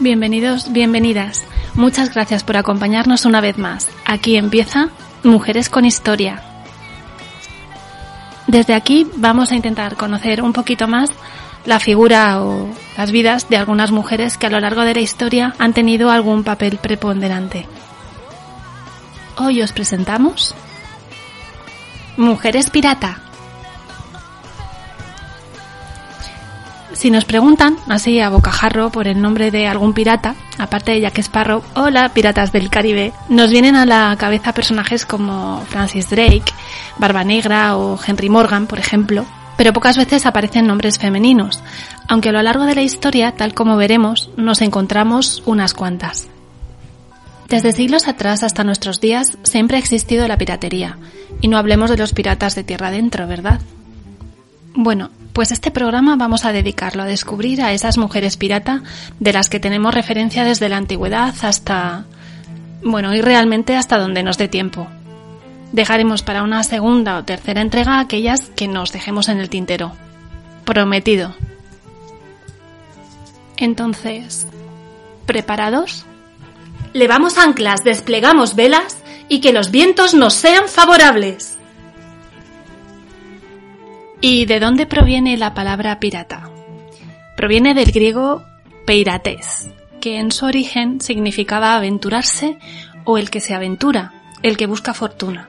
Bienvenidos, bienvenidas. Muchas gracias por acompañarnos una vez más. Aquí empieza Mujeres con Historia. Desde aquí vamos a intentar conocer un poquito más la figura o las vidas de algunas mujeres que a lo largo de la historia han tenido algún papel preponderante. Hoy os presentamos Mujeres Pirata. Si nos preguntan, así a bocajarro, por el nombre de algún pirata, aparte de Jack Sparrow, hola piratas del Caribe, nos vienen a la cabeza personajes como Francis Drake, Barba Negra o Henry Morgan, por ejemplo, pero pocas veces aparecen nombres femeninos, aunque a lo largo de la historia, tal como veremos, nos encontramos unas cuantas. Desde siglos atrás hasta nuestros días siempre ha existido la piratería, y no hablemos de los piratas de tierra adentro, ¿verdad? Bueno, pues este programa vamos a dedicarlo a descubrir a esas mujeres pirata de las que tenemos referencia desde la antigüedad hasta... bueno, y realmente hasta donde nos dé tiempo. Dejaremos para una segunda o tercera entrega aquellas que nos dejemos en el tintero. Prometido. Entonces, ¿preparados? Levamos anclas, desplegamos velas y que los vientos nos sean favorables. ¿Y de dónde proviene la palabra pirata? Proviene del griego peirates, que en su origen significaba aventurarse o el que se aventura, el que busca fortuna.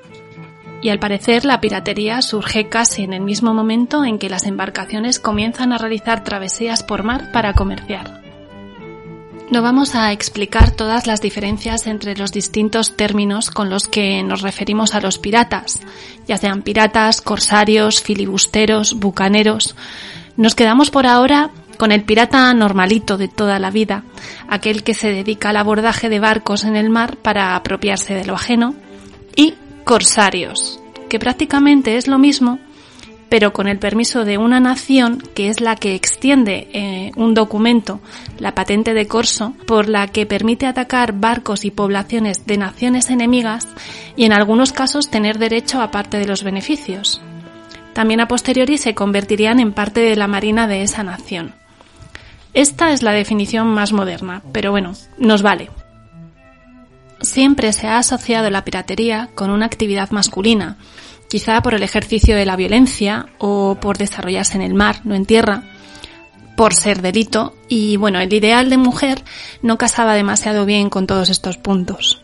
Y al parecer la piratería surge casi en el mismo momento en que las embarcaciones comienzan a realizar travesías por mar para comerciar. No vamos a explicar todas las diferencias entre los distintos términos con los que nos referimos a los piratas, ya sean piratas, corsarios, filibusteros, bucaneros. Nos quedamos por ahora con el pirata normalito de toda la vida, aquel que se dedica al abordaje de barcos en el mar para apropiarse de lo ajeno, y corsarios, que prácticamente es lo mismo, pero con el permiso de una nación que es la que extiende eh, un documento, la patente de corso, por la que permite atacar barcos y poblaciones de naciones enemigas y en algunos casos tener derecho a parte de los beneficios. También a posteriori se convertirían en parte de la marina de esa nación. Esta es la definición más moderna, pero bueno, nos vale. Siempre se ha asociado la piratería con una actividad masculina, quizá por el ejercicio de la violencia o por desarrollarse en el mar, no en tierra, por ser delito y bueno, el ideal de mujer no casaba demasiado bien con todos estos puntos.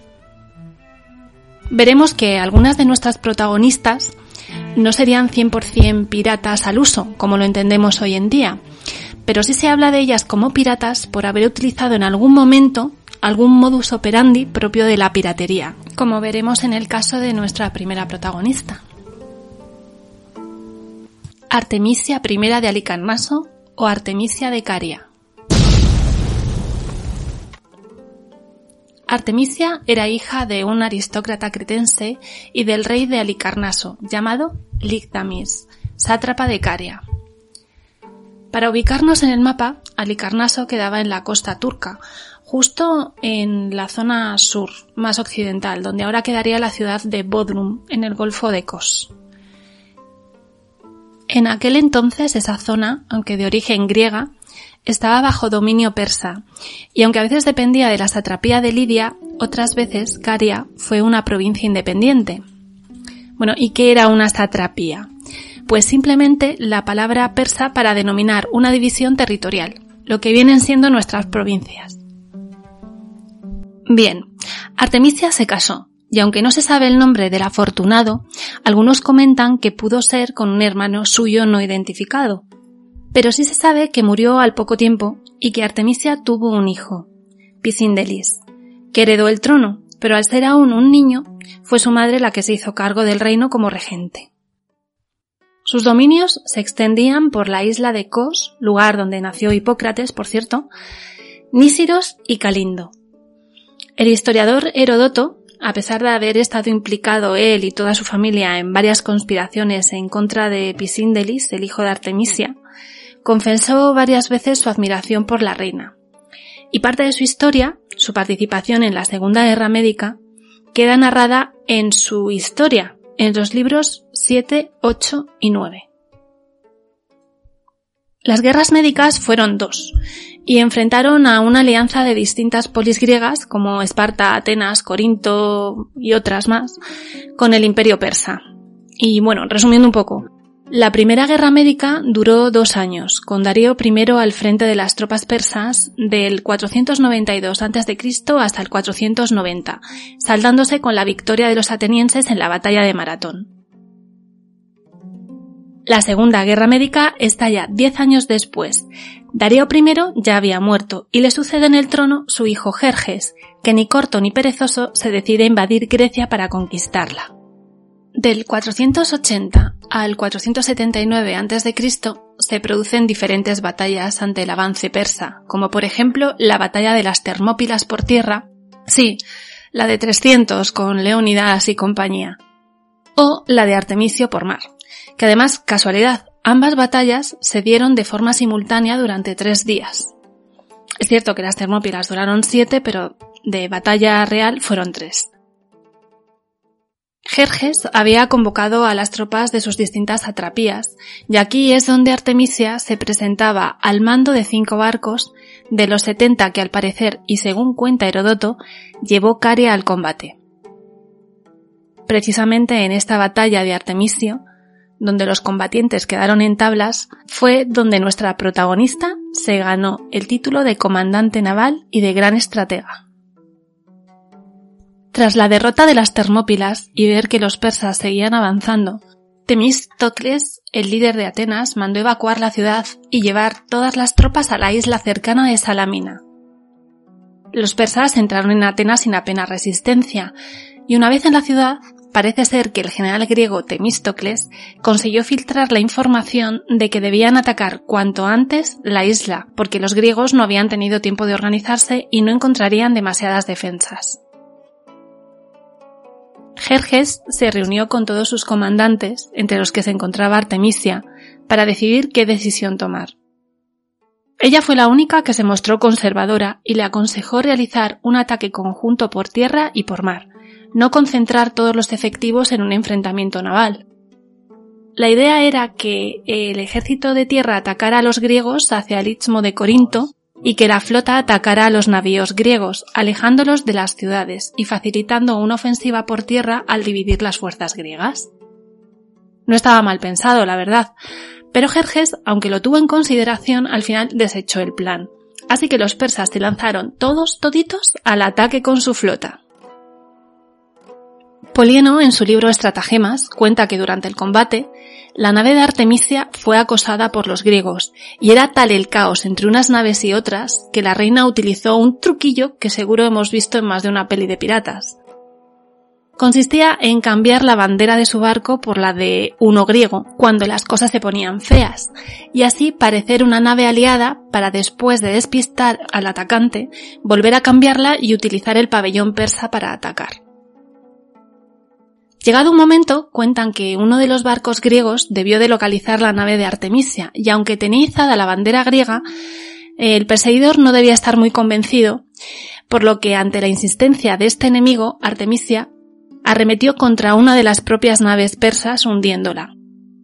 Veremos que algunas de nuestras protagonistas no serían 100% piratas al uso, como lo entendemos hoy en día, pero sí se habla de ellas como piratas por haber utilizado en algún momento algún modus operandi propio de la piratería, como veremos en el caso de nuestra primera protagonista. Artemisia I de Alicarnaso o Artemisia de Caria. Artemisia era hija de un aristócrata cretense y del rey de Alicarnaso, llamado Ligdamis, sátrapa de Caria. Para ubicarnos en el mapa, Alicarnaso quedaba en la costa turca, justo en la zona sur, más occidental, donde ahora quedaría la ciudad de Bodrum, en el Golfo de Kos. En aquel entonces esa zona, aunque de origen griega, estaba bajo dominio persa, y aunque a veces dependía de la satrapía de Lidia, otras veces Caria fue una provincia independiente. Bueno, ¿y qué era una satrapía? Pues simplemente la palabra persa para denominar una división territorial, lo que vienen siendo nuestras provincias. Bien, Artemisia se casó, y aunque no se sabe el nombre del afortunado, algunos comentan que pudo ser con un hermano suyo no identificado. Pero sí se sabe que murió al poco tiempo y que Artemisia tuvo un hijo, Pisindelis, que heredó el trono, pero al ser aún un niño, fue su madre la que se hizo cargo del reino como regente. Sus dominios se extendían por la isla de Kos, lugar donde nació Hipócrates, por cierto, Nísiros y Calindo. El historiador Herodoto, a pesar de haber estado implicado él y toda su familia en varias conspiraciones en contra de Pisíndelis, el hijo de Artemisia, confesó varias veces su admiración por la reina. Y parte de su historia, su participación en la Segunda Guerra Médica, queda narrada en su historia, en los libros 7, 8 y 9. Las guerras médicas fueron dos, y enfrentaron a una alianza de distintas polis griegas, como Esparta, Atenas, Corinto y otras más, con el imperio persa. Y bueno, resumiendo un poco, la primera guerra médica duró dos años, con Darío I al frente de las tropas persas del 492 a.C. hasta el 490, saldándose con la victoria de los atenienses en la batalla de Maratón. La segunda guerra médica estalla diez años después. Darío I ya había muerto y le sucede en el trono su hijo Jerjes, que ni corto ni perezoso se decide a invadir Grecia para conquistarla. Del 480 al 479 a.C. se producen diferentes batallas ante el avance persa, como por ejemplo la batalla de las Termópilas por tierra, sí, la de 300 con Leónidas y compañía, o la de Artemisio por mar, que además, casualidad, ambas batallas se dieron de forma simultánea durante tres días. Es cierto que las Termópilas duraron siete, pero de batalla real fueron tres. Jerjes había convocado a las tropas de sus distintas atrapías, y aquí es donde Artemisia se presentaba al mando de cinco barcos, de los setenta que al parecer, y según cuenta Herodoto, llevó Caria al combate. Precisamente en esta batalla de Artemisio, donde los combatientes quedaron en tablas, fue donde nuestra protagonista se ganó el título de comandante naval y de gran estratega. Tras la derrota de las Termópilas y ver que los persas seguían avanzando, Temístocles, el líder de Atenas, mandó evacuar la ciudad y llevar todas las tropas a la isla cercana de Salamina. Los persas entraron en Atenas sin apenas resistencia, y una vez en la ciudad, parece ser que el general griego Temístocles consiguió filtrar la información de que debían atacar cuanto antes la isla, porque los griegos no habían tenido tiempo de organizarse y no encontrarían demasiadas defensas. Jerjes se reunió con todos sus comandantes, entre los que se encontraba Artemisia, para decidir qué decisión tomar. Ella fue la única que se mostró conservadora y le aconsejó realizar un ataque conjunto por tierra y por mar, no concentrar todos los efectivos en un enfrentamiento naval. La idea era que el ejército de tierra atacara a los griegos hacia el istmo de Corinto y que la flota atacara a los navíos griegos, alejándolos de las ciudades y facilitando una ofensiva por tierra al dividir las fuerzas griegas. No estaba mal pensado, la verdad, pero Jerjes, aunque lo tuvo en consideración, al final desechó el plan. Así que los persas se lanzaron todos toditos al ataque con su flota. Polieno, en su libro Estratagemas, cuenta que durante el combate, la nave de Artemisia fue acosada por los griegos, y era tal el caos entre unas naves y otras que la reina utilizó un truquillo que seguro hemos visto en más de una peli de piratas. Consistía en cambiar la bandera de su barco por la de uno griego, cuando las cosas se ponían feas, y así parecer una nave aliada para después de despistar al atacante, volver a cambiarla y utilizar el pabellón persa para atacar. Llegado un momento, cuentan que uno de los barcos griegos debió de localizar la nave de Artemisia, y aunque tenía izada la bandera griega, el perseguidor no debía estar muy convencido, por lo que ante la insistencia de este enemigo, Artemisia arremetió contra una de las propias naves persas hundiéndola.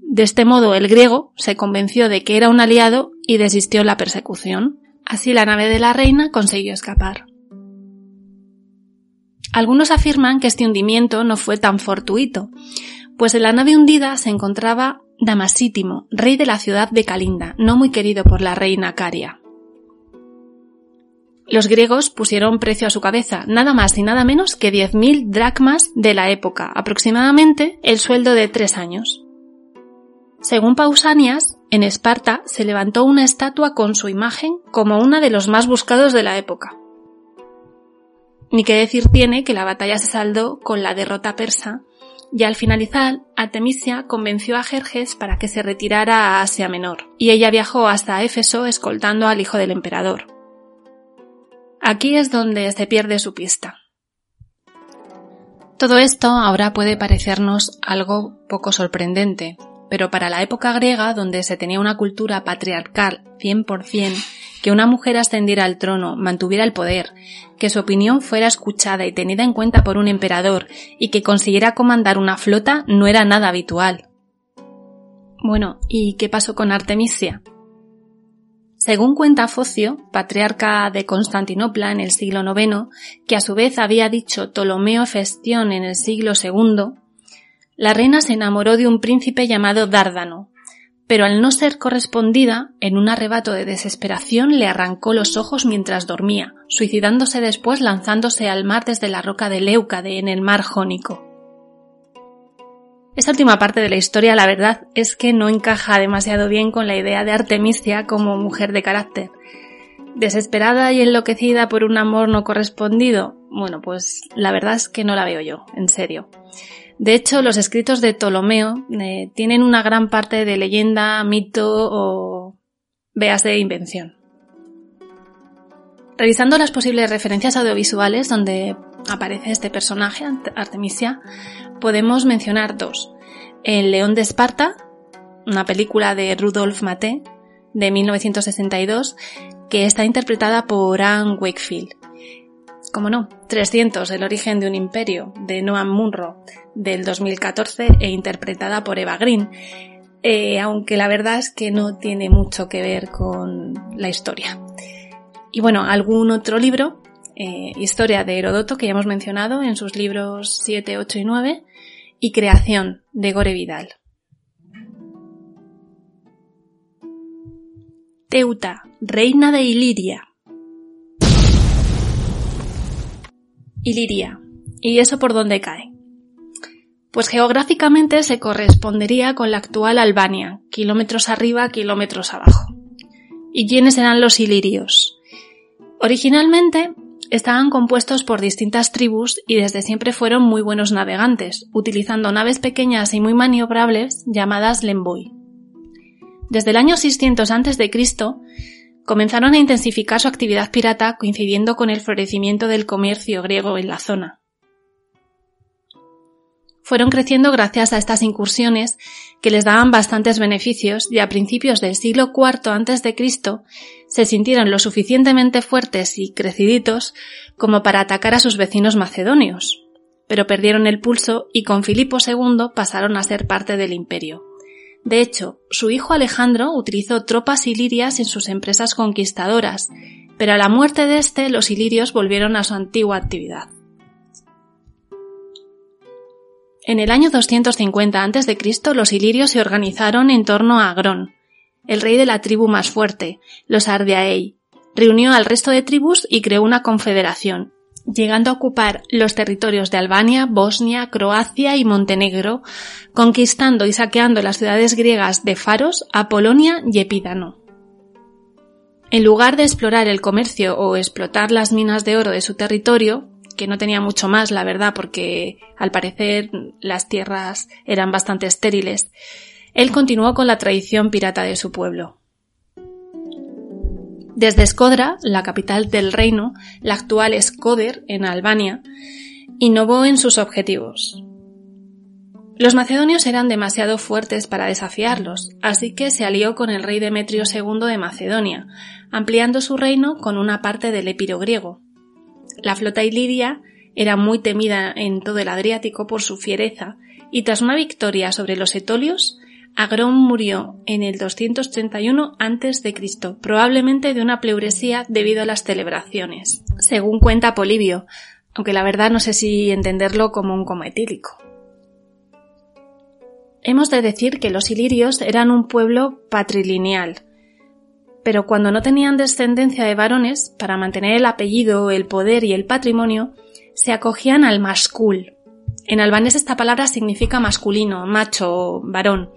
De este modo el griego se convenció de que era un aliado y desistió la persecución. Así la nave de la reina consiguió escapar. Algunos afirman que este hundimiento no fue tan fortuito, pues en la nave hundida se encontraba Damasítimo, rey de la ciudad de Calinda, no muy querido por la reina Caria. Los griegos pusieron precio a su cabeza, nada más y nada menos que 10.000 dracmas de la época, aproximadamente el sueldo de tres años. Según Pausanias, en Esparta se levantó una estatua con su imagen como una de los más buscados de la época. Ni que decir tiene que la batalla se saldó con la derrota persa y al finalizar Artemisia convenció a Jerjes para que se retirara a Asia Menor, y ella viajó hasta Éfeso escoltando al hijo del emperador. Aquí es donde se pierde su pista. Todo esto ahora puede parecernos algo poco sorprendente, pero para la época griega, donde se tenía una cultura patriarcal 100%, que una mujer ascendiera al trono, mantuviera el poder, que su opinión fuera escuchada y tenida en cuenta por un emperador y que consiguiera comandar una flota no era nada habitual. Bueno, ¿y qué pasó con Artemisia? Según cuenta Focio, patriarca de Constantinopla en el siglo IX, que a su vez había dicho Ptolomeo Festión en el siglo II, la reina se enamoró de un príncipe llamado Dárdano, pero al no ser correspondida, en un arrebato de desesperación le arrancó los ojos mientras dormía, suicidándose después lanzándose al mar desde la roca de Leucade en el mar Jónico. Esta última parte de la historia, la verdad, es que no encaja demasiado bien con la idea de Artemisia como mujer de carácter. Desesperada y enloquecida por un amor no correspondido, bueno, pues la verdad es que no la veo yo, en serio. De hecho, los escritos de Ptolomeo eh, tienen una gran parte de leyenda, mito o veas de invención. Revisando las posibles referencias audiovisuales donde aparece este personaje, Artemisia, podemos mencionar dos. El León de Esparta, una película de Rudolf Maté de 1962, que está interpretada por Anne Wakefield, como no, 300, El origen de un imperio, de Noam Munro, del 2014 e interpretada por Eva Green, eh, aunque la verdad es que no tiene mucho que ver con la historia. Y bueno, algún otro libro, eh, Historia de Herodoto, que ya hemos mencionado en sus libros 7, 8 y 9, y Creación, de Gore Vidal. Teuta, reina de Iliria, Iliria. ¿Y eso por dónde cae? Pues geográficamente se correspondería con la actual Albania, kilómetros arriba, kilómetros abajo. ¿Y quiénes eran los ilirios? Originalmente estaban compuestos por distintas tribus y desde siempre fueron muy buenos navegantes, utilizando naves pequeñas y muy maniobrables llamadas lemboy. Desde el año 600 a.C., comenzaron a intensificar su actividad pirata coincidiendo con el florecimiento del comercio griego en la zona. Fueron creciendo gracias a estas incursiones que les daban bastantes beneficios y a principios del siglo IV a.C. se sintieron lo suficientemente fuertes y creciditos como para atacar a sus vecinos macedonios, pero perdieron el pulso y con Filipo II pasaron a ser parte del imperio. De hecho, su hijo Alejandro utilizó tropas ilirias en sus empresas conquistadoras, pero a la muerte de este los ilirios volvieron a su antigua actividad. En el año 250 a.C., los ilirios se organizaron en torno a Agrón, el rey de la tribu más fuerte, los Ardeaei. Reunió al resto de tribus y creó una confederación, llegando a ocupar los territorios de Albania, Bosnia, Croacia y Montenegro, conquistando y saqueando las ciudades griegas de Faros, Apolonia y Epídano. En lugar de explorar el comercio o explotar las minas de oro de su territorio, que no tenía mucho más, la verdad, porque al parecer las tierras eran bastante estériles, él continuó con la tradición pirata de su pueblo. Desde Skodra, la capital del reino, la actual Skoder, en Albania, innovó en sus objetivos. Los macedonios eran demasiado fuertes para desafiarlos, así que se alió con el rey Demetrio II de Macedonia, ampliando su reino con una parte del épiro griego. La flota iliria era muy temida en todo el Adriático por su fiereza, y tras una victoria sobre los etolios, Agrón murió en el 231 a.C., probablemente de una pleuresía debido a las celebraciones, según cuenta Polibio, aunque la verdad no sé si entenderlo como un coma etílico. Hemos de decir que los ilirios eran un pueblo patrilineal, pero cuando no tenían descendencia de varones, para mantener el apellido, el poder y el patrimonio, se acogían al mascul. En albanés esta palabra significa masculino, macho varón,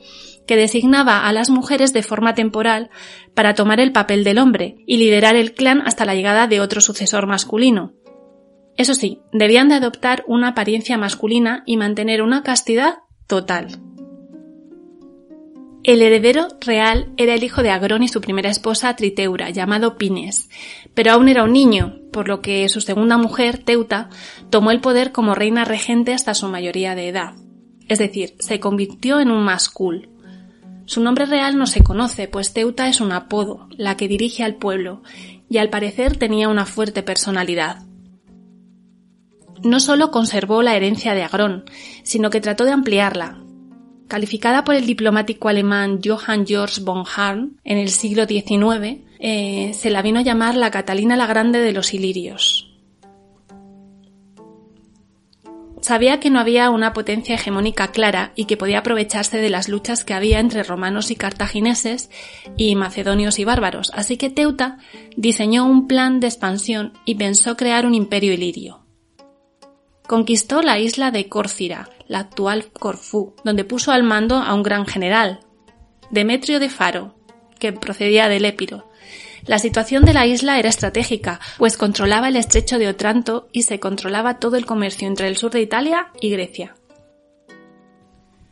que designaba a las mujeres de forma temporal para tomar el papel del hombre y liderar el clan hasta la llegada de otro sucesor masculino. Eso sí, debían de adoptar una apariencia masculina y mantener una castidad total. El heredero real era el hijo de Agrón y su primera esposa Triteura, llamado Pines, pero aún era un niño, por lo que su segunda mujer, Teuta, tomó el poder como reina regente hasta su mayoría de edad. Es decir, se convirtió en un mascul. Su nombre real no se conoce, pues Teuta es un apodo, la que dirige al pueblo, y al parecer tenía una fuerte personalidad. No solo conservó la herencia de Agrón, sino que trató de ampliarla, calificada por el diplomático alemán Johann Georg von Hahn en el siglo XIX, eh, se la vino a llamar la Catalina la Grande de los Ilirios. Sabía que no había una potencia hegemónica clara y que podía aprovecharse de las luchas que había entre romanos y cartagineses y macedonios y bárbaros, así que Teuta diseñó un plan de expansión y pensó crear un imperio ilirio. Conquistó la isla de Córcira, la actual Corfú, donde puso al mando a un gran general, Demetrio de Faro, que procedía del Épiro. La situación de la isla era estratégica, pues controlaba el estrecho de Otranto y se controlaba todo el comercio entre el sur de Italia y Grecia.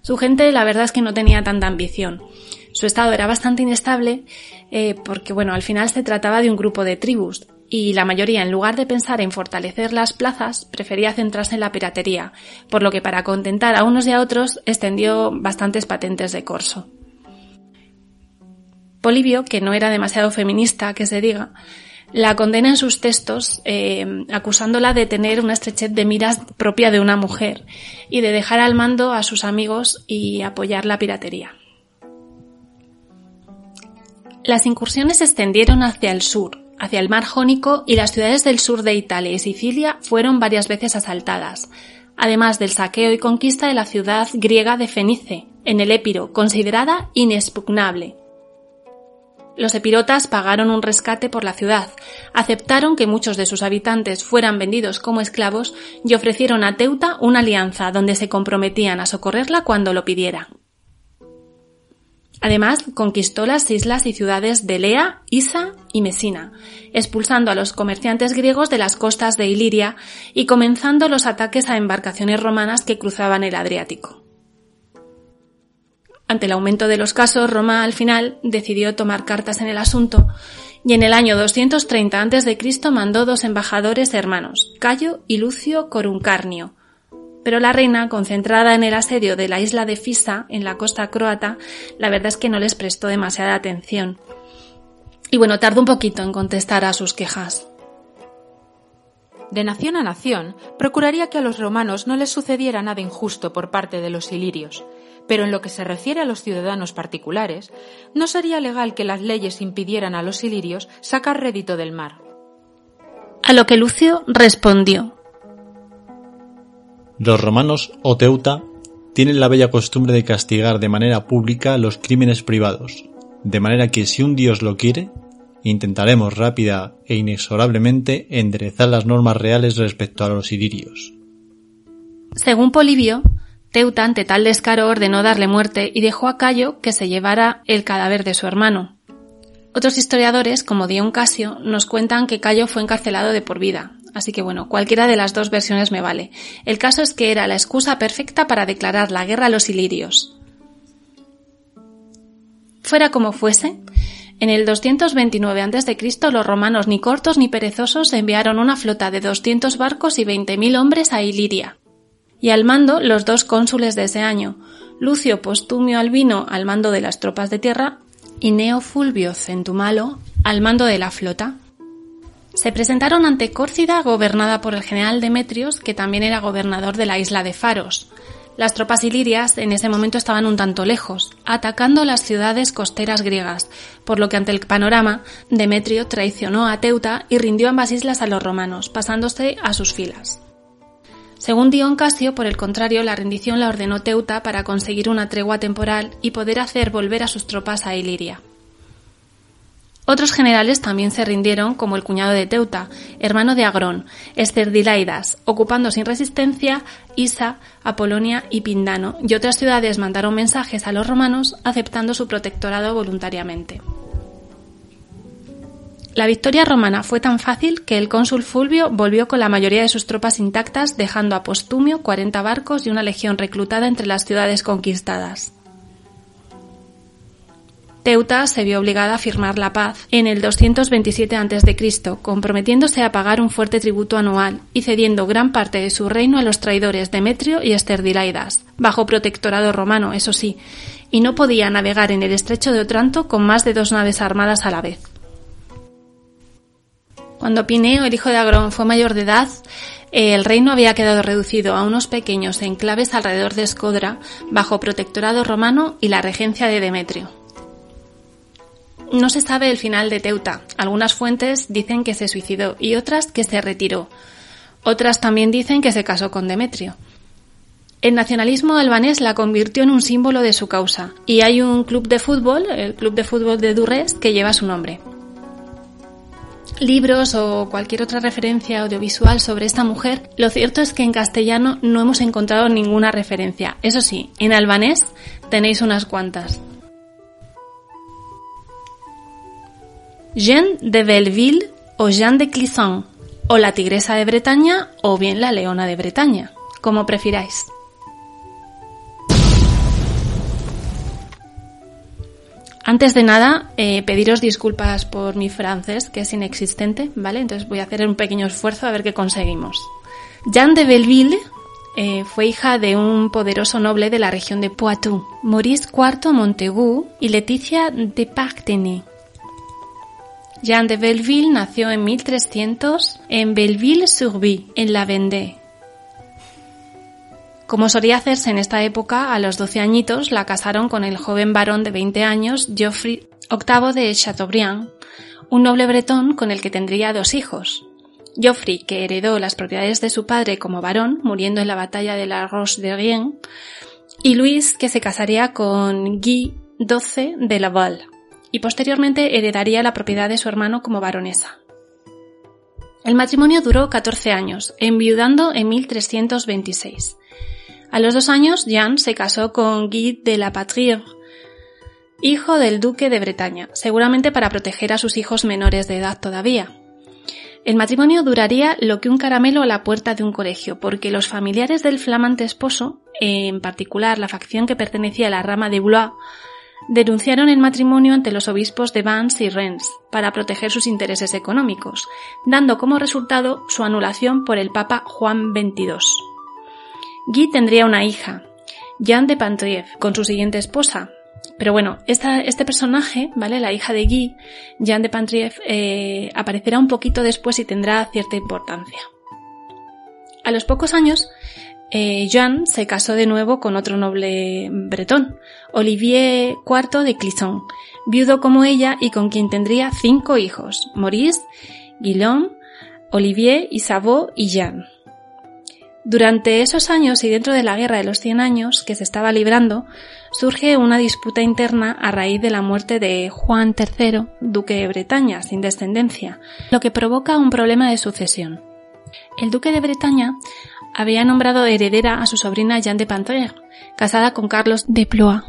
Su gente, la verdad es que no tenía tanta ambición. Su estado era bastante inestable eh, porque, bueno, al final se trataba de un grupo de tribus, y la mayoría, en lugar de pensar en fortalecer las plazas, prefería centrarse en la piratería, por lo que para contentar a unos y a otros extendió bastantes patentes de corso. Polibio, que no era demasiado feminista, que se diga, la condena en sus textos eh, acusándola de tener una estrechez de miras propia de una mujer y de dejar al mando a sus amigos y apoyar la piratería. Las incursiones se extendieron hacia el sur, hacia el mar Jónico y las ciudades del sur de Italia y Sicilia fueron varias veces asaltadas, además del saqueo y conquista de la ciudad griega de Fenice, en el Épiro, considerada inexpugnable. Los epirotas pagaron un rescate por la ciudad, aceptaron que muchos de sus habitantes fueran vendidos como esclavos y ofrecieron a Teuta una alianza donde se comprometían a socorrerla cuando lo pidiera. Además, conquistó las islas y ciudades de Lea, Isa y Mesina, expulsando a los comerciantes griegos de las costas de Iliria y comenzando los ataques a embarcaciones romanas que cruzaban el Adriático. Ante el aumento de los casos, Roma al final decidió tomar cartas en el asunto y en el año 230 a.C. mandó dos embajadores hermanos, Cayo y Lucio Coruncarnio, pero la reina, concentrada en el asedio de la isla de Fisa, en la costa croata, la verdad es que no les prestó demasiada atención. Y bueno, tardó un poquito en contestar a sus quejas. De nación a nación, procuraría que a los romanos no les sucediera nada injusto por parte de los ilirios, pero en lo que se refiere a los ciudadanos particulares, no sería legal que las leyes impidieran a los ilirios sacar rédito del mar. A lo que Lucio respondió. Los romanos o teuta tienen la bella costumbre de castigar de manera pública los crímenes privados, de manera que si un dios lo quiere, intentaremos rápida e inexorablemente enderezar las normas reales respecto a los ilirios. Según Polibio, Teuta ante tal descaro ordenó darle muerte y dejó a Cayo que se llevara el cadáver de su hermano. Otros historiadores, como Dion Casio, nos cuentan que Cayo fue encarcelado de por vida, Así que bueno, cualquiera de las dos versiones me vale. El caso es que era la excusa perfecta para declarar la guerra a los ilirios. Fuera como fuese, en el 229 a.C. los romanos ni cortos ni perezosos enviaron una flota de 200 barcos y 20.000 hombres a Iliria. Y al mando los dos cónsules de ese año, Lucio Postumio Albino al mando de las tropas de tierra y Neo Fulvio Centumalo al mando de la flota se presentaron ante Córcida, gobernada por el general Demetrios, que también era gobernador de la isla de Faros. Las tropas ilirias en ese momento estaban un tanto lejos, atacando las ciudades costeras griegas, por lo que ante el panorama, Demetrio traicionó a Teuta y rindió ambas islas a los romanos, pasándose a sus filas. Según Dion Casio, por el contrario, la rendición la ordenó Teuta para conseguir una tregua temporal y poder hacer volver a sus tropas a Iliria. Otros generales también se rindieron, como el cuñado de Teuta, hermano de Agrón, Esterdilaidas, ocupando sin resistencia Isa, Apolonia y Pindano, y otras ciudades mandaron mensajes a los romanos aceptando su protectorado voluntariamente. La victoria romana fue tan fácil que el cónsul Fulvio volvió con la mayoría de sus tropas intactas, dejando a Postumio 40 barcos y una legión reclutada entre las ciudades conquistadas. Teuta se vio obligada a firmar la paz en el 227 a.C., comprometiéndose a pagar un fuerte tributo anual y cediendo gran parte de su reino a los traidores Demetrio y Esterdilaidas, bajo protectorado romano, eso sí, y no podía navegar en el estrecho de Otranto con más de dos naves armadas a la vez. Cuando Pineo, el hijo de Agrón, fue mayor de edad, el reino había quedado reducido a unos pequeños enclaves alrededor de Escodra, bajo protectorado romano y la regencia de Demetrio. No se sabe el final de Teuta. Algunas fuentes dicen que se suicidó y otras que se retiró. Otras también dicen que se casó con Demetrio. El nacionalismo albanés la convirtió en un símbolo de su causa y hay un club de fútbol, el Club de Fútbol de Durrés, que lleva su nombre. Libros o cualquier otra referencia audiovisual sobre esta mujer, lo cierto es que en castellano no hemos encontrado ninguna referencia. Eso sí, en albanés tenéis unas cuantas. Jeanne de Belleville o Jeanne de Clisson, o la tigresa de Bretaña o bien la leona de Bretaña, como prefiráis. Antes de nada, eh, pediros disculpas por mi francés, que es inexistente, ¿vale? Entonces voy a hacer un pequeño esfuerzo a ver qué conseguimos. Jeanne de Belleville eh, fue hija de un poderoso noble de la región de Poitou, Maurice IV Montaigu y Leticia de Parthenay. Jeanne de Belleville nació en 1300 en Belleville-sur-Vie, en la Vendée. Como solía hacerse en esta época, a los 12 añitos la casaron con el joven varón de 20 años, Geoffrey VIII de Chateaubriand, un noble bretón con el que tendría dos hijos. Geoffrey, que heredó las propiedades de su padre como varón, muriendo en la batalla de la Roche de Rien, y Luis, que se casaría con Guy XII de Laval y posteriormente heredaría la propiedad de su hermano como baronesa. El matrimonio duró 14 años, enviudando en 1326. A los dos años, Jeanne se casó con Guy de la Patrie, hijo del duque de Bretaña, seguramente para proteger a sus hijos menores de edad todavía. El matrimonio duraría lo que un caramelo a la puerta de un colegio, porque los familiares del flamante esposo, en particular la facción que pertenecía a la rama de Blois, denunciaron el matrimonio ante los obispos de Vannes y Rennes para proteger sus intereses económicos, dando como resultado su anulación por el Papa Juan XXII. Guy tendría una hija, Jeanne de Pantriev, con su siguiente esposa. Pero bueno, este personaje, ¿vale? La hija de Guy, Jeanne de Pantriev, eh, aparecerá un poquito después y tendrá cierta importancia. A los pocos años, eh, Jeanne se casó de nuevo con otro noble bretón, Olivier IV de Clisson, viudo como ella y con quien tendría cinco hijos, Maurice, Guillaume, Olivier, Isabeau y Jeanne. Durante esos años y dentro de la Guerra de los Cien Años que se estaba librando, surge una disputa interna a raíz de la muerte de Juan III, duque de Bretaña, sin descendencia, lo que provoca un problema de sucesión. El duque de Bretaña había nombrado heredera a su sobrina Jeanne de Pantoer, casada con Carlos de Blois.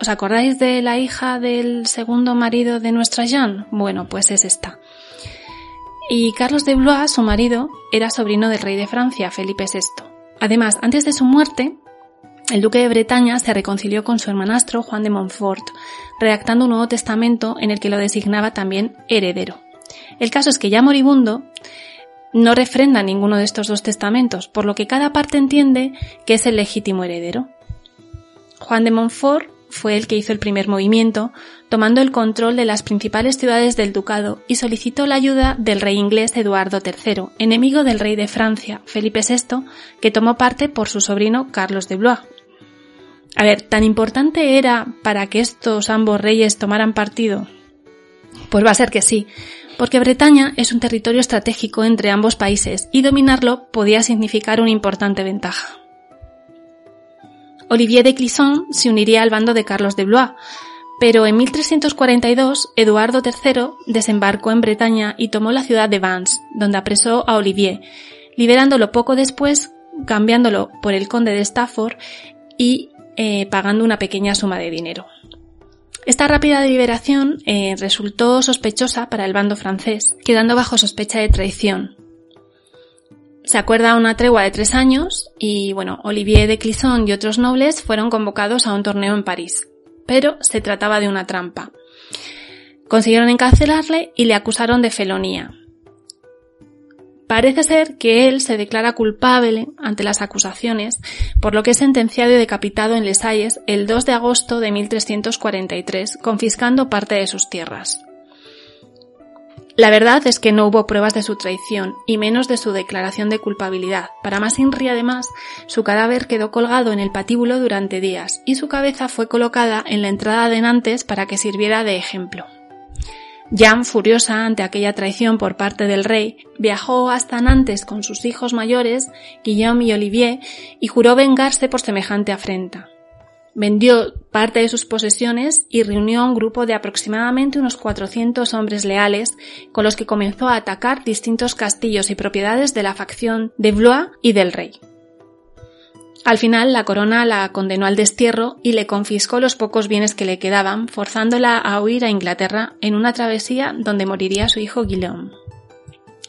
¿Os acordáis de la hija del segundo marido de nuestra Jeanne? Bueno, pues es esta. Y Carlos de Blois, su marido, era sobrino del rey de Francia, Felipe VI. Además, antes de su muerte, el duque de Bretaña se reconcilió con su hermanastro Juan de Montfort, redactando un nuevo testamento en el que lo designaba también heredero. El caso es que ya moribundo, no refrenda ninguno de estos dos testamentos, por lo que cada parte entiende que es el legítimo heredero. Juan de Montfort fue el que hizo el primer movimiento, tomando el control de las principales ciudades del ducado y solicitó la ayuda del rey inglés Eduardo III, enemigo del rey de Francia, Felipe VI, que tomó parte por su sobrino Carlos de Blois. A ver, ¿tan importante era para que estos ambos reyes tomaran partido? Pues va a ser que sí, porque Bretaña es un territorio estratégico entre ambos países y dominarlo podía significar una importante ventaja. Olivier de Clisson se uniría al bando de Carlos de Blois, Pero en 1342, Eduardo III desembarcó en Bretaña y tomó la ciudad de Vannes, donde apresó a Olivier, liberándolo poco después, cambiándolo por el conde de Stafford y eh, pagando una pequeña suma de dinero. Esta rápida liberación eh, resultó sospechosa para el bando francés, quedando bajo sospecha de traición. Se acuerda una tregua de tres años y, bueno, Olivier de Clisson y otros nobles fueron convocados a un torneo en París pero se trataba de una trampa. Consiguieron encarcelarle y le acusaron de felonía. Parece ser que él se declara culpable ante las acusaciones, por lo que es sentenciado y decapitado en Les Hayes el 2 de agosto de 1343, confiscando parte de sus tierras. La verdad es que no hubo pruebas de su traición y menos de su declaración de culpabilidad. Para más Inri, además, su cadáver quedó colgado en el patíbulo durante días y su cabeza fue colocada en la entrada de Nantes para que sirviera de ejemplo. Jan, furiosa ante aquella traición por parte del rey, viajó hasta Nantes con sus hijos mayores, Guillaume y Olivier, y juró vengarse por semejante afrenta. Vendió parte de sus posesiones y reunió un grupo de aproximadamente unos 400 hombres leales con los que comenzó a atacar distintos castillos y propiedades de la facción de Blois y del rey. Al final la corona la condenó al destierro y le confiscó los pocos bienes que le quedaban, forzándola a huir a Inglaterra en una travesía donde moriría su hijo Guillaume.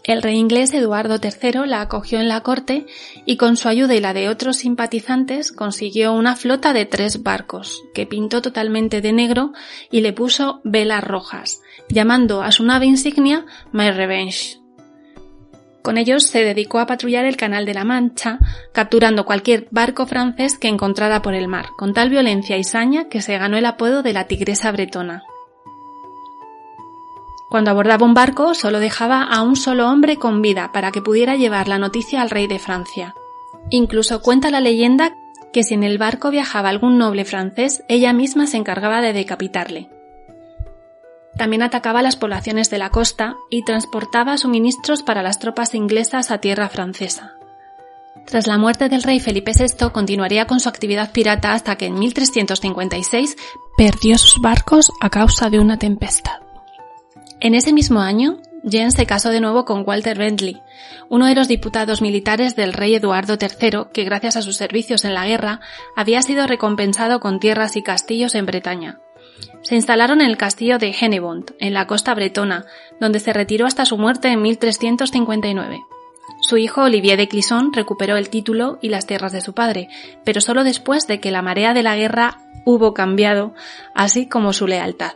El rey inglés Eduardo III la acogió en la corte y con su ayuda y la de otros simpatizantes consiguió una flota de tres barcos, que pintó totalmente de negro y le puso velas rojas, llamando a su nave insignia My Revenge. Con ellos se dedicó a patrullar el Canal de la Mancha, capturando cualquier barco francés que encontrara por el mar, con tal violencia y saña que se ganó el apodo de la Tigresa Bretona. Cuando abordaba un barco solo dejaba a un solo hombre con vida para que pudiera llevar la noticia al rey de Francia. Incluso cuenta la leyenda que si en el barco viajaba algún noble francés, ella misma se encargaba de decapitarle. También atacaba las poblaciones de la costa y transportaba suministros para las tropas inglesas a tierra francesa. Tras la muerte del rey Felipe VI continuaría con su actividad pirata hasta que en 1356 perdió sus barcos a causa de una tempestad. En ese mismo año, Jane se casó de nuevo con Walter Bentley, uno de los diputados militares del rey Eduardo III que gracias a sus servicios en la guerra había sido recompensado con tierras y castillos en Bretaña. Se instalaron en el castillo de Hennebont, en la costa bretona, donde se retiró hasta su muerte en 1359. Su hijo Olivier de Clisson recuperó el título y las tierras de su padre, pero solo después de que la marea de la guerra hubo cambiado, así como su lealtad.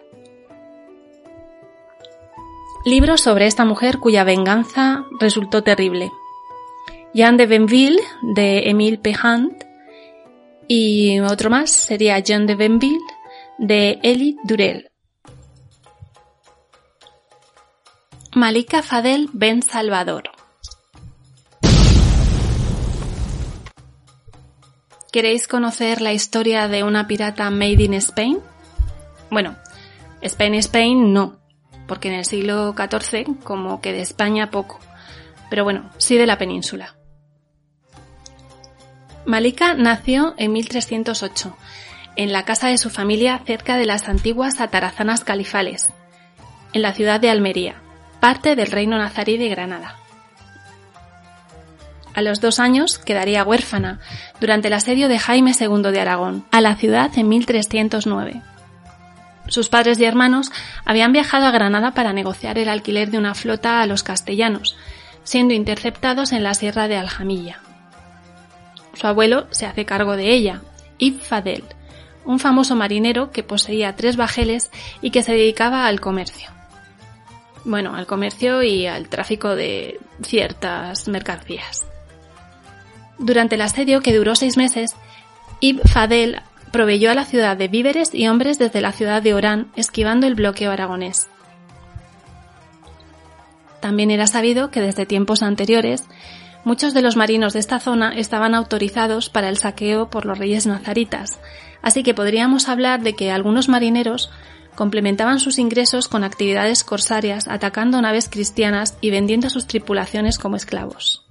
Libro sobre esta mujer cuya venganza resultó terrible. Jean de Benville, de Émile Pehant, y otro más sería Jean de Benville, de Elie Durel. Malika Fadel Ben Salvador. ¿Queréis conocer la historia de una pirata made in Spain? Bueno, Spain Spain no, porque en el siglo XIV como que de España poco, pero bueno, sí de la península. Malika nació en 1308, en la casa de su familia cerca de las antiguas atarazanas califales, en la ciudad de Almería, parte del reino nazarí de Granada. A los dos años quedaría huérfana durante el asedio de Jaime II de Aragón a la ciudad en 1309. Sus padres y hermanos habían viajado a Granada para negociar el alquiler de una flota a los castellanos, siendo interceptados en la sierra de Aljamilla. Su abuelo se hace cargo de ella, Yves Fadel, un famoso marinero que poseía tres bajeles y que se dedicaba al comercio. Bueno, al comercio y al tráfico de ciertas mercancías. Durante el asedio, que duró seis meses, Yves Fadel proveyó a la ciudad de víveres y hombres desde la ciudad de Orán, esquivando el bloqueo aragonés. También era sabido que desde tiempos anteriores muchos de los marinos de esta zona estaban autorizados para el saqueo por los reyes nazaritas, así que podríamos hablar de que algunos marineros complementaban sus ingresos con actividades corsarias atacando naves cristianas y vendiendo a sus tripulaciones como esclavos.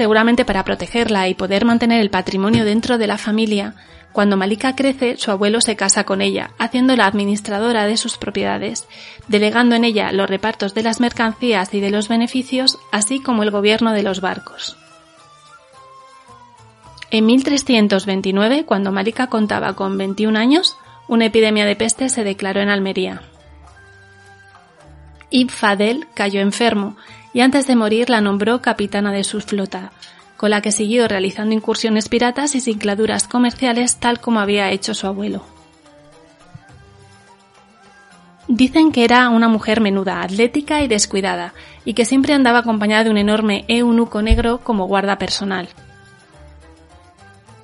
Seguramente para protegerla y poder mantener el patrimonio dentro de la familia, cuando Malika crece, su abuelo se casa con ella, haciéndola administradora de sus propiedades, delegando en ella los repartos de las mercancías y de los beneficios, así como el gobierno de los barcos. En 1329, cuando Malika contaba con 21 años, una epidemia de peste se declaró en Almería. Ibn Fadel cayó enfermo y antes de morir la nombró capitana de su flota, con la que siguió realizando incursiones piratas y sincladuras comerciales tal como había hecho su abuelo. Dicen que era una mujer menuda, atlética y descuidada, y que siempre andaba acompañada de un enorme eunuco negro como guarda personal.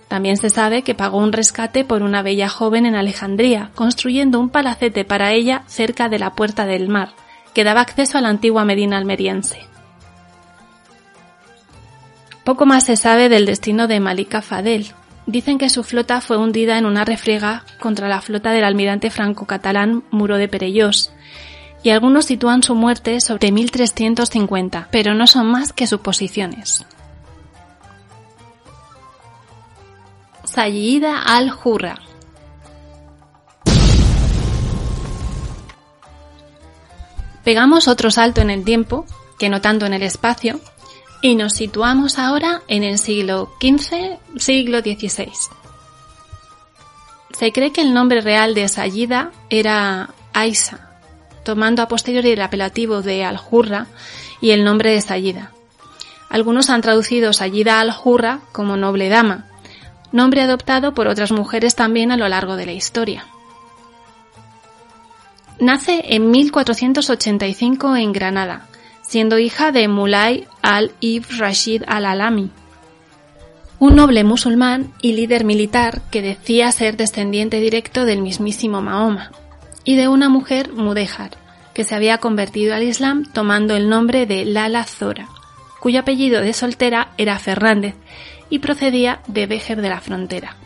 También se sabe que pagó un rescate por una bella joven en Alejandría, construyendo un palacete para ella cerca de la Puerta del Mar, que daba acceso a la antigua Medina almeriense. Poco más se sabe del destino de Malika Fadel. Dicen que su flota fue hundida en una refriega contra la flota del almirante franco-catalán Muro de Perellós, y algunos sitúan su muerte sobre 1350, pero no son más que suposiciones. Sayyida al-Hurra Pegamos otro salto en el tiempo, que no tanto en el espacio, y nos situamos ahora en el siglo XV, siglo XVI. Se cree que el nombre real de Sayida era Aisa, tomando a posteriori el apelativo de Al-Hurra y el nombre de Sayida. Algunos han traducido Sayida Al-Hurra como noble dama, nombre adoptado por otras mujeres también a lo largo de la historia. Nace en 1485 en Granada, siendo hija de Mulay al-Ibn Rashid al-Alami, un noble musulmán y líder militar que decía ser descendiente directo del mismísimo Mahoma, y de una mujer mudéjar, que se había convertido al Islam tomando el nombre de Lala Zora, cuyo apellido de soltera era Fernández y procedía de Béjer de la Frontera.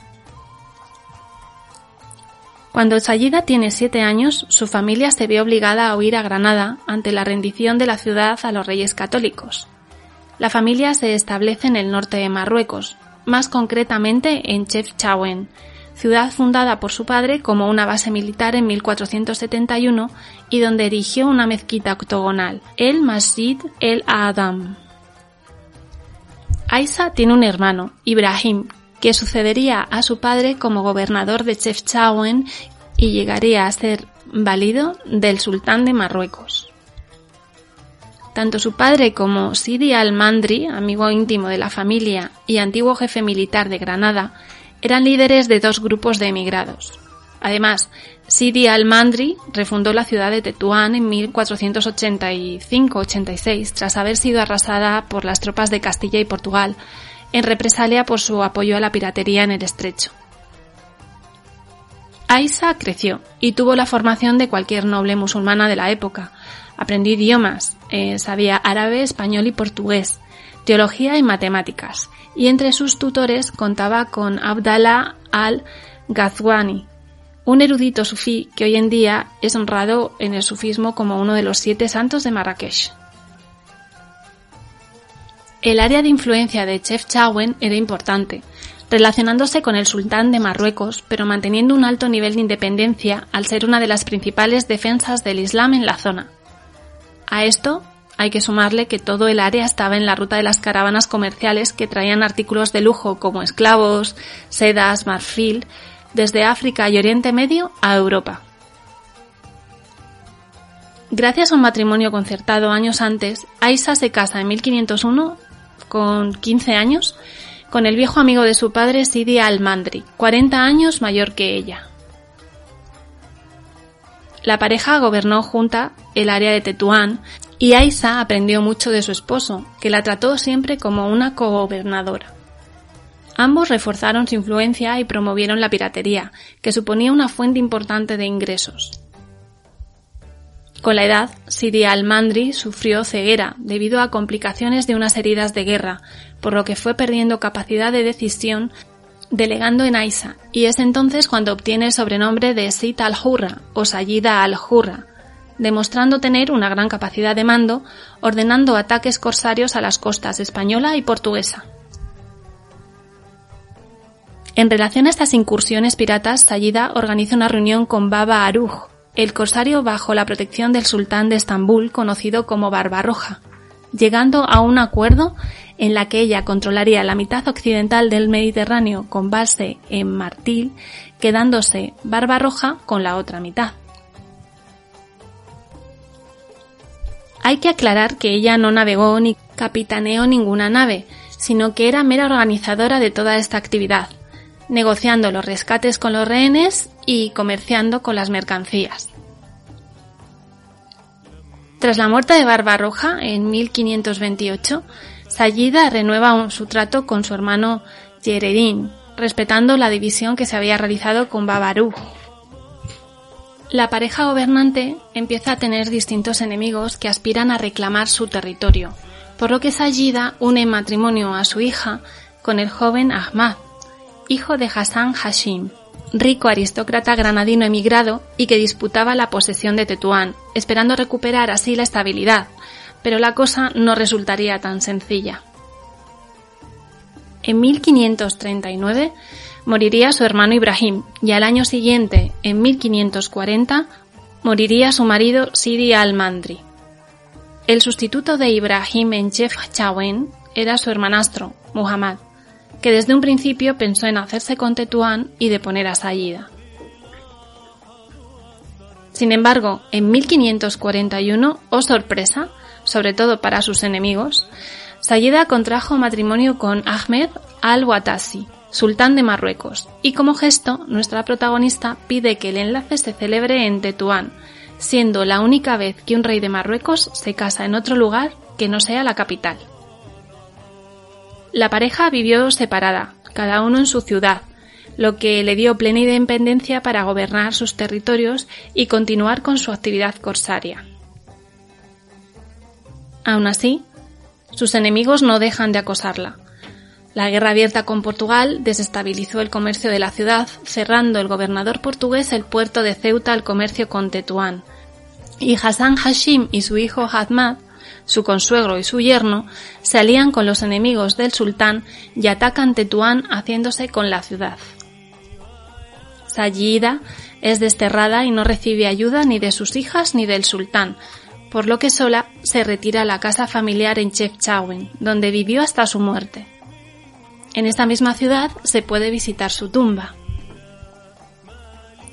Cuando Sayida tiene siete años, su familia se ve obligada a huir a Granada ante la rendición de la ciudad a los reyes católicos. La familia se establece en el norte de Marruecos, más concretamente en Chefchaouen, ciudad fundada por su padre como una base militar en 1471 y donde erigió una mezquita octogonal, el Masjid el Adam. Aisa tiene un hermano, Ibrahim, que sucedería a su padre como gobernador de Chefchaouen y llegaría a ser válido del sultán de Marruecos. Tanto su padre como Sidi al-Mandri, amigo íntimo de la familia y antiguo jefe militar de Granada, eran líderes de dos grupos de emigrados. Además, Sidi al-Mandri refundó la ciudad de Tetuán en 1485-86 tras haber sido arrasada por las tropas de Castilla y Portugal, en represalia por su apoyo a la piratería en el estrecho. Aisa creció y tuvo la formación de cualquier noble musulmana de la época. Aprendió idiomas, eh, sabía árabe, español y portugués, teología y matemáticas, y entre sus tutores contaba con Abdallah al-Ghazwani, un erudito sufí que hoy en día es honrado en el sufismo como uno de los siete santos de Marrakech. El área de influencia de Chefchaouen era importante, relacionándose con el sultán de Marruecos, pero manteniendo un alto nivel de independencia al ser una de las principales defensas del Islam en la zona. A esto hay que sumarle que todo el área estaba en la ruta de las caravanas comerciales que traían artículos de lujo como esclavos, sedas, marfil, desde África y Oriente Medio a Europa. Gracias a un matrimonio concertado años antes, Aisa se casa en 1501 con 15 años, con el viejo amigo de su padre Sidi al-Mandri, 40 años mayor que ella. La pareja gobernó junta el área de Tetuán y Aisa aprendió mucho de su esposo, que la trató siempre como una cogobernadora. Ambos reforzaron su influencia y promovieron la piratería, que suponía una fuente importante de ingresos. Con la edad, Sidi al-Mandri sufrió ceguera debido a complicaciones de unas heridas de guerra, por lo que fue perdiendo capacidad de decisión delegando en Aisa, y es entonces cuando obtiene el sobrenombre de Sit al-Hurra o Sayida al-Hurra, demostrando tener una gran capacidad de mando, ordenando ataques corsarios a las costas española y portuguesa. En relación a estas incursiones piratas, Sayida organiza una reunión con Baba Aruj, el corsario bajo la protección del sultán de Estambul conocido como Barbarroja, llegando a un acuerdo en la que ella controlaría la mitad occidental del Mediterráneo con base en Martil, quedándose Barbarroja con la otra mitad. Hay que aclarar que ella no navegó ni capitaneó ninguna nave, sino que era mera organizadora de toda esta actividad, negociando los rescates con los rehenes y comerciando con las mercancías. Tras la muerte de Barbarroja en 1528, Sayida renueva su trato con su hermano Yeredín, respetando la división que se había realizado con Babarú. La pareja gobernante empieza a tener distintos enemigos que aspiran a reclamar su territorio, por lo que Sayida une matrimonio a su hija con el joven Ahmad, hijo de Hassan Hashim, rico aristócrata granadino emigrado y que disputaba la posesión de Tetuán, esperando recuperar así la estabilidad, pero la cosa no resultaría tan sencilla. En 1539 moriría su hermano Ibrahim y al año siguiente, en 1540, moriría su marido Sidi al-Mandri. El sustituto de Ibrahim en Chef Chawen era su hermanastro, Muhammad, que desde un principio pensó en hacerse con Tetuán y deponer a Sayida. Sin embargo, en 1541, oh sorpresa, sobre todo para sus enemigos, Sayida contrajo matrimonio con Ahmed al-Watasi, sultán de Marruecos, y como gesto, nuestra protagonista pide que el enlace se celebre en Tetuán, siendo la única vez que un rey de Marruecos se casa en otro lugar que no sea la capital. La pareja vivió separada, cada uno en su ciudad, lo que le dio plena independencia para gobernar sus territorios y continuar con su actividad corsaria. Aún así, sus enemigos no dejan de acosarla. La guerra abierta con Portugal desestabilizó el comercio de la ciudad, cerrando el gobernador portugués el puerto de Ceuta al comercio con Tetuán. Y Hassan Hashim y su hijo Ahmad su consuegro y su yerno, se alían con los enemigos del sultán y atacan Tetuán haciéndose con la ciudad. Sayida es desterrada y no recibe ayuda ni de sus hijas ni del sultán, por lo que sola se retira a la casa familiar en Chefchaouen, donde vivió hasta su muerte. En esta misma ciudad se puede visitar su tumba.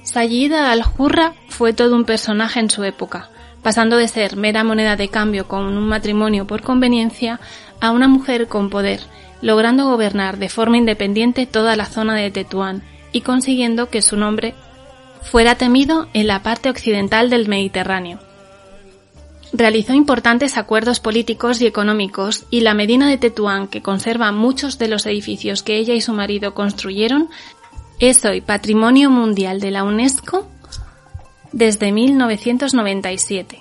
Sayida al-Hurra fue todo un personaje en su época, pasando de ser mera moneda de cambio con un matrimonio por conveniencia a una mujer con poder, logrando gobernar de forma independiente toda la zona de Tetuán y consiguiendo que su nombre fuera temido en la parte occidental del Mediterráneo. Realizó importantes acuerdos políticos y económicos y la Medina de Tetuán, que conserva muchos de los edificios que ella y su marido construyeron, es hoy Patrimonio Mundial de la UNESCO desde 1997.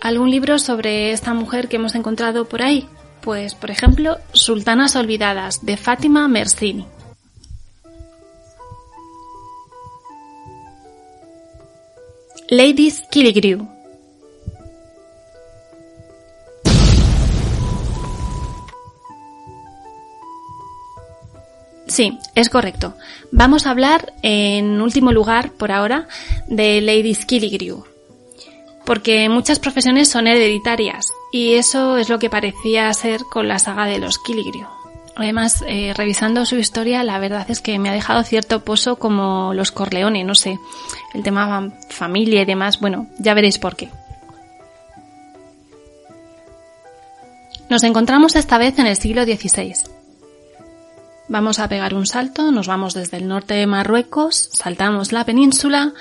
¿Algún libro sobre esta mujer que hemos encontrado por ahí? Pues, por ejemplo, Sultanas Olvidadas, de Fátima Mersini. Ladies Killigrew. Sí, es correcto. Vamos a hablar, en último lugar, por ahora, de Ladies Killigrew. Porque muchas profesiones son hereditarias, y eso es lo que parecía ser con la saga de los Killigrew. Además, eh, revisando su historia, la verdad es que me ha dejado cierto pozo como los Corleone, no sé, el tema familia y demás, bueno, ya veréis por qué. Nos encontramos esta vez en el siglo XVI. Vamos a pegar un salto, nos vamos desde el norte de Marruecos, saltamos la península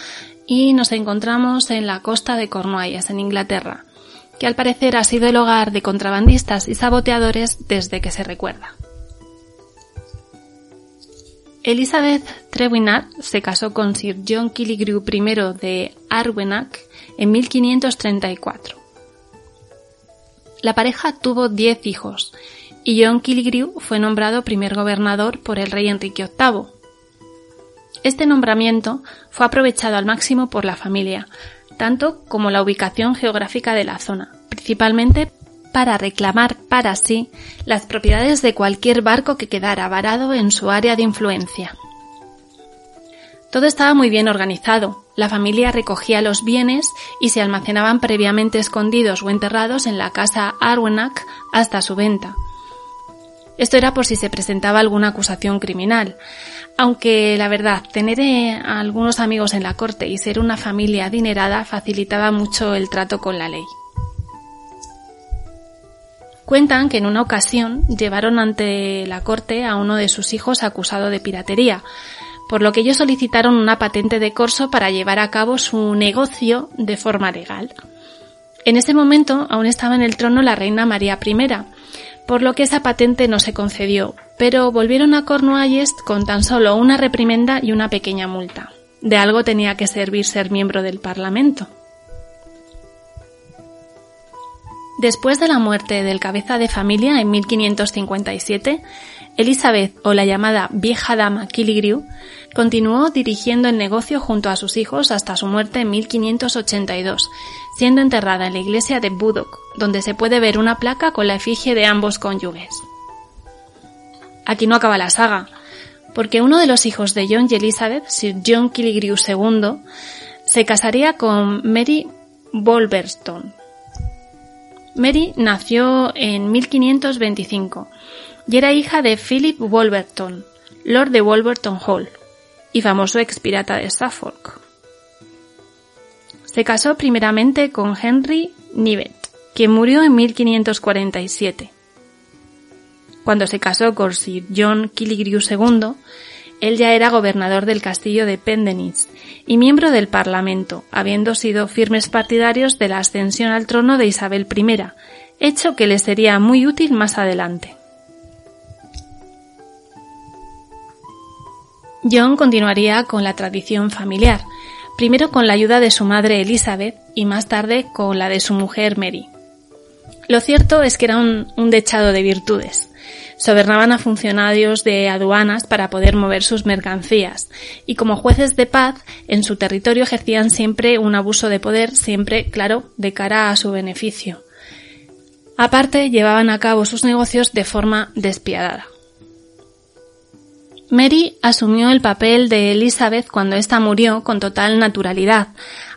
y nos encontramos en la costa de Cornualles, en Inglaterra, que al parecer ha sido el hogar de contrabandistas y saboteadores desde que se recuerda. Elizabeth Trewinnard se casó con Sir John Killigrew I de Arwenack en 1534. La pareja tuvo diez hijos y John Killigrew fue nombrado primer gobernador por el rey Enrique VIII. Este nombramiento fue aprovechado al máximo por la familia, tanto como la ubicación geográfica de la zona, principalmente para reclamar para sí las propiedades de cualquier barco que quedara varado en su área de influencia. Todo estaba muy bien organizado. La familia recogía los bienes y se almacenaban previamente escondidos o enterrados en la casa Arwenack hasta su venta. Esto era por si se presentaba alguna acusación criminal. Aunque la verdad, tener eh, algunos amigos en la corte y ser una familia adinerada facilitaba mucho el trato con la ley. Cuentan que en una ocasión llevaron ante la corte a uno de sus hijos acusado de piratería, por lo que ellos solicitaron una patente de corso para llevar a cabo su negocio de forma legal. En ese momento aún estaba en el trono la reina María I, por lo que esa patente no se concedió, pero volvieron a Cornualles con tan solo una reprimenda y una pequeña multa. De algo tenía que servir ser miembro del Parlamento. Después de la muerte del cabeza de familia en 1557, Elizabeth, o la llamada vieja dama Killigrew, continuó dirigiendo el negocio junto a sus hijos hasta su muerte en 1582, siendo enterrada en la iglesia de Budok, donde se puede ver una placa con la efigie de ambos cónyuges. Aquí no acaba la saga, porque uno de los hijos de John y Elizabeth, Sir John Killigrew II, se casaría con Mary Wolverstone. Mary nació en 1525 y era hija de Philip Wolverton, Lord de Wolverton Hall y famoso ex pirata de Suffolk. Se casó primeramente con Henry Nivet, quien murió en 1547. Cuando se casó con Sir John Killigrew II, él ya era gobernador del castillo de Pendennis y miembro del Parlamento, habiendo sido firmes partidarios de la ascensión al trono de Isabel I, hecho que le sería muy útil más adelante. John continuaría con la tradición familiar, primero con la ayuda de su madre Elizabeth y más tarde con la de su mujer Mary. Lo cierto es que era un, un dechado de virtudes. Sobernaban a funcionarios de aduanas para poder mover sus mercancías y como jueces de paz en su territorio ejercían siempre un abuso de poder, siempre, claro, de cara a su beneficio. Aparte, llevaban a cabo sus negocios de forma despiadada. Mary asumió el papel de Elizabeth cuando ésta murió con total naturalidad,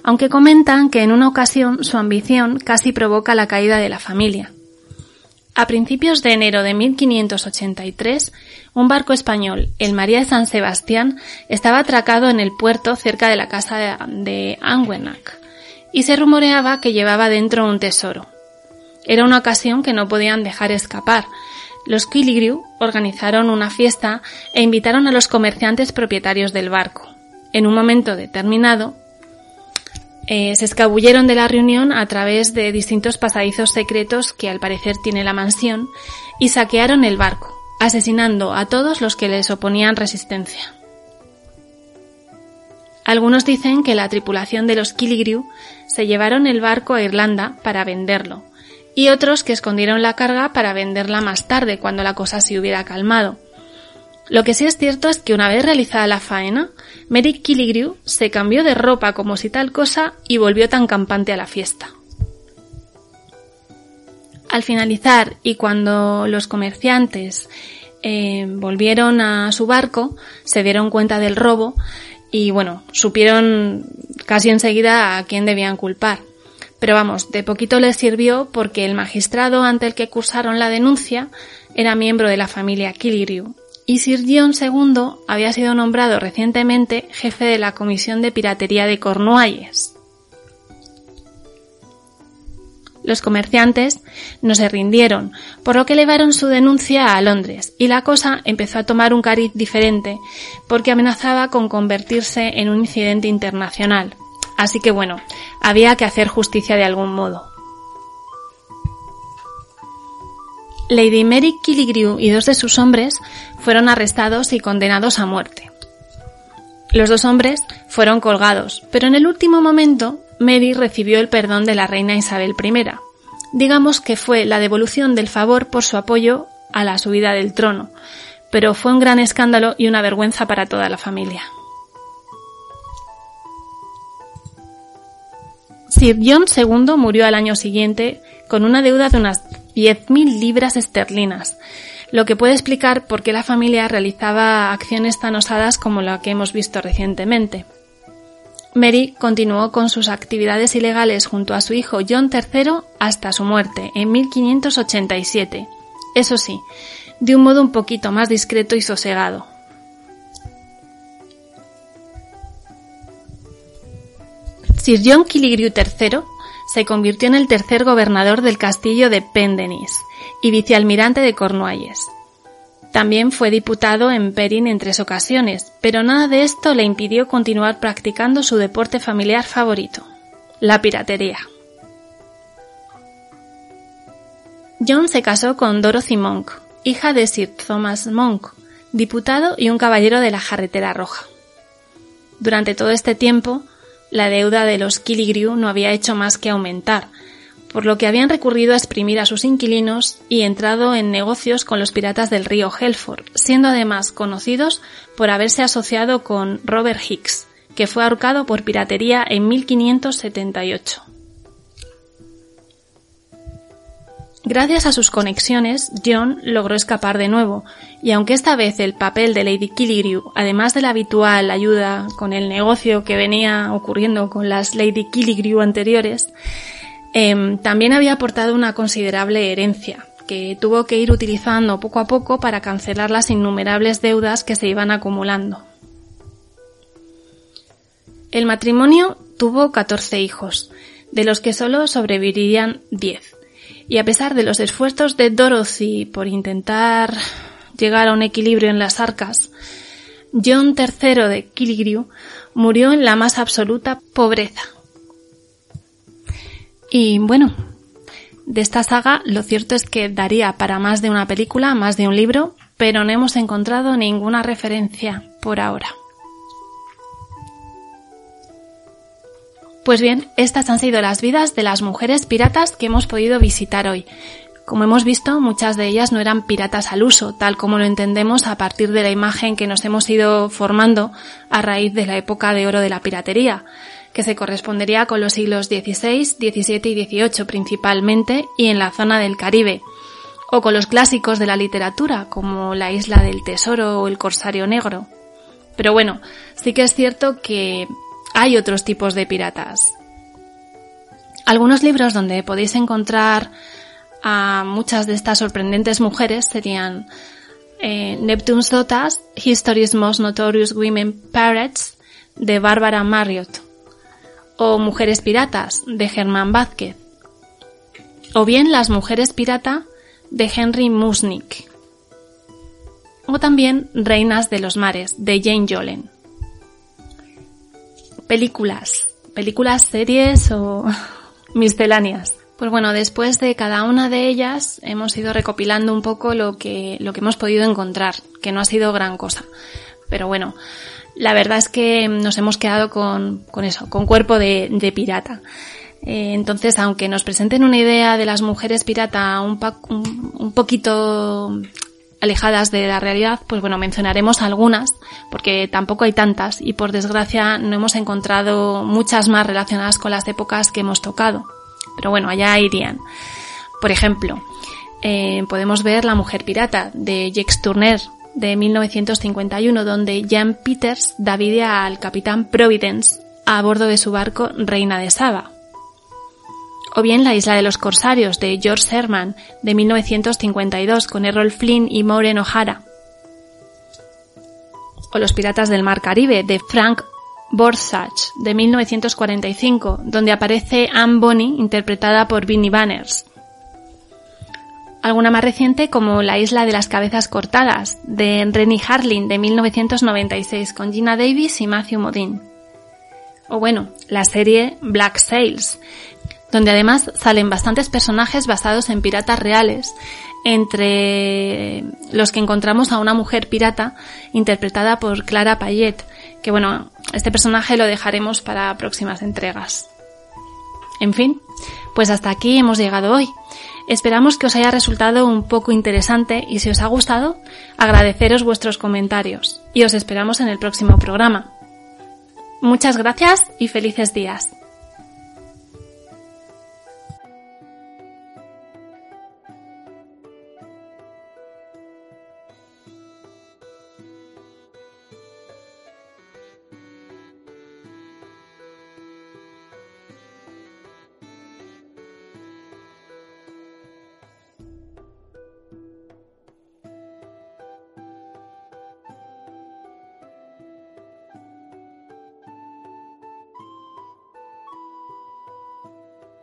aunque comentan que en una ocasión su ambición casi provoca la caída de la familia. A principios de enero de 1583, un barco español, el María de San Sebastián, estaba atracado en el puerto cerca de la casa de Anguenac y se rumoreaba que llevaba dentro un tesoro. Era una ocasión que no podían dejar escapar, los Killigrew organizaron una fiesta e invitaron a los comerciantes propietarios del barco. En un momento determinado, eh, se escabulleron de la reunión a través de distintos pasadizos secretos que al parecer tiene la mansión y saquearon el barco, asesinando a todos los que les oponían resistencia. Algunos dicen que la tripulación de los Killigrew se llevaron el barco a Irlanda para venderlo, y otros que escondieron la carga para venderla más tarde, cuando la cosa se hubiera calmado. Lo que sí es cierto es que una vez realizada la faena, Mary Killigrew se cambió de ropa como si tal cosa y volvió tan campante a la fiesta. Al finalizar y cuando los comerciantes eh, volvieron a su barco, se dieron cuenta del robo y bueno, supieron casi enseguida a quién debían culpar. Pero vamos, de poquito les sirvió porque el magistrado ante el que cursaron la denuncia era miembro de la familia Killigrew y Sir John II había sido nombrado recientemente jefe de la Comisión de Piratería de Cornualles. Los comerciantes no se rindieron, por lo que elevaron su denuncia a Londres, y la cosa empezó a tomar un cariz diferente, porque amenazaba con convertirse en un incidente internacional. Así que bueno, había que hacer justicia de algún modo. Lady Mary Killigrew y dos de sus hombres fueron arrestados y condenados a muerte. Los dos hombres fueron colgados, pero en el último momento Mary recibió el perdón de la reina Isabel I. Digamos que fue la devolución del favor por su apoyo a la subida del trono, pero fue un gran escándalo y una vergüenza para toda la familia. Sir John II murió al año siguiente con una deuda de unas 10.000 libras esterlinas, lo que puede explicar por qué la familia realizaba acciones tan osadas como la que hemos visto recientemente. Mary continuó con sus actividades ilegales junto a su hijo John III hasta su muerte en 1587. Eso sí, de un modo un poquito más discreto y sosegado. Sir John Killigrew III se convirtió en el tercer gobernador del castillo de Pendennis y vicealmirante de Cornualles. También fue diputado en Perin en tres ocasiones, pero nada de esto le impidió continuar practicando su deporte familiar favorito, la piratería. John se casó con Dorothy Monk, hija de Sir Thomas Monk, diputado y un caballero de la Jarretera Roja. Durante todo este tiempo, la deuda de los Killigrew no había hecho más que aumentar, por lo que habían recurrido a exprimir a sus inquilinos y entrado en negocios con los piratas del río Helford, siendo además conocidos por haberse asociado con Robert Hicks, que fue ahorcado por piratería en 1578. Gracias a sus conexiones, John logró escapar de nuevo, y aunque esta vez el papel de Lady Killigrew, además de la habitual ayuda con el negocio que venía ocurriendo con las Lady Killigrew anteriores, eh, también había aportado una considerable herencia, que tuvo que ir utilizando poco a poco para cancelar las innumerables deudas que se iban acumulando. El matrimonio tuvo 14 hijos, de los que solo sobrevivirían 10 y a pesar de los esfuerzos de Dorothy por intentar llegar a un equilibrio en las arcas, John III de Killigrew murió en la más absoluta pobreza. Y bueno, de esta saga lo cierto es que daría para más de una película, más de un libro, pero no hemos encontrado ninguna referencia por ahora. Pues bien, estas han sido las vidas de las mujeres piratas que hemos podido visitar hoy. Como hemos visto, muchas de ellas no eran piratas al uso, tal como lo entendemos a partir de la imagen que nos hemos ido formando a raíz de la época de oro de la piratería, que se correspondería con los siglos XVI, XVII y XVIII principalmente y en la zona del Caribe, o con los clásicos de la literatura, como La isla del tesoro o El corsario negro. Pero bueno, sí que es cierto que hay otros tipos de piratas. Algunos libros donde podéis encontrar a muchas de estas sorprendentes mujeres serían eh, Neptune's Daughters, History's Most Notorious Women Pirates, de Barbara Marriott, o Mujeres Piratas, de Germán Vázquez, o bien Las Mujeres Pirata, de Henry Musnick, o también Reinas de los Mares, de Jane Yolen películas, películas, series o misceláneas. Pues bueno, después de cada una de ellas hemos ido recopilando un poco lo que, lo que hemos podido encontrar, que no ha sido gran cosa. Pero bueno, la verdad es que nos hemos quedado con, con eso, con cuerpo de, de pirata. Eh, entonces, aunque nos presenten una idea de las mujeres pirata un, un, un poquito alejadas de la realidad, pues bueno, mencionaremos algunas, porque tampoco hay tantas y por desgracia no hemos encontrado muchas más relacionadas con las épocas que hemos tocado. Pero bueno, allá irían. Por ejemplo, eh, podemos ver La mujer pirata de Jacques Tourneur de 1951, donde Jan Peters da vida al capitán Providence a bordo de su barco Reina de Saba o bien La isla de los corsarios de George Sherman de 1952 con Errol Flynn y Maureen O'Hara, o Los piratas del mar Caribe de Frank Borsach de 1945 donde aparece Anne Bonny interpretada por Vinnie Banners. Alguna más reciente como La isla de las cabezas cortadas de Rennie Harlin de 1996 con Gina Davis y Matthew Modine. O bueno, la serie Black Sails donde además salen bastantes personajes basados en piratas reales, entre los que encontramos a una mujer pirata interpretada por Clara Payet, que bueno, este personaje lo dejaremos para próximas entregas. En fin, pues hasta aquí hemos llegado hoy. Esperamos que os haya resultado un poco interesante y si os ha gustado, agradeceros vuestros comentarios y os esperamos en el próximo programa. Muchas gracias y felices días.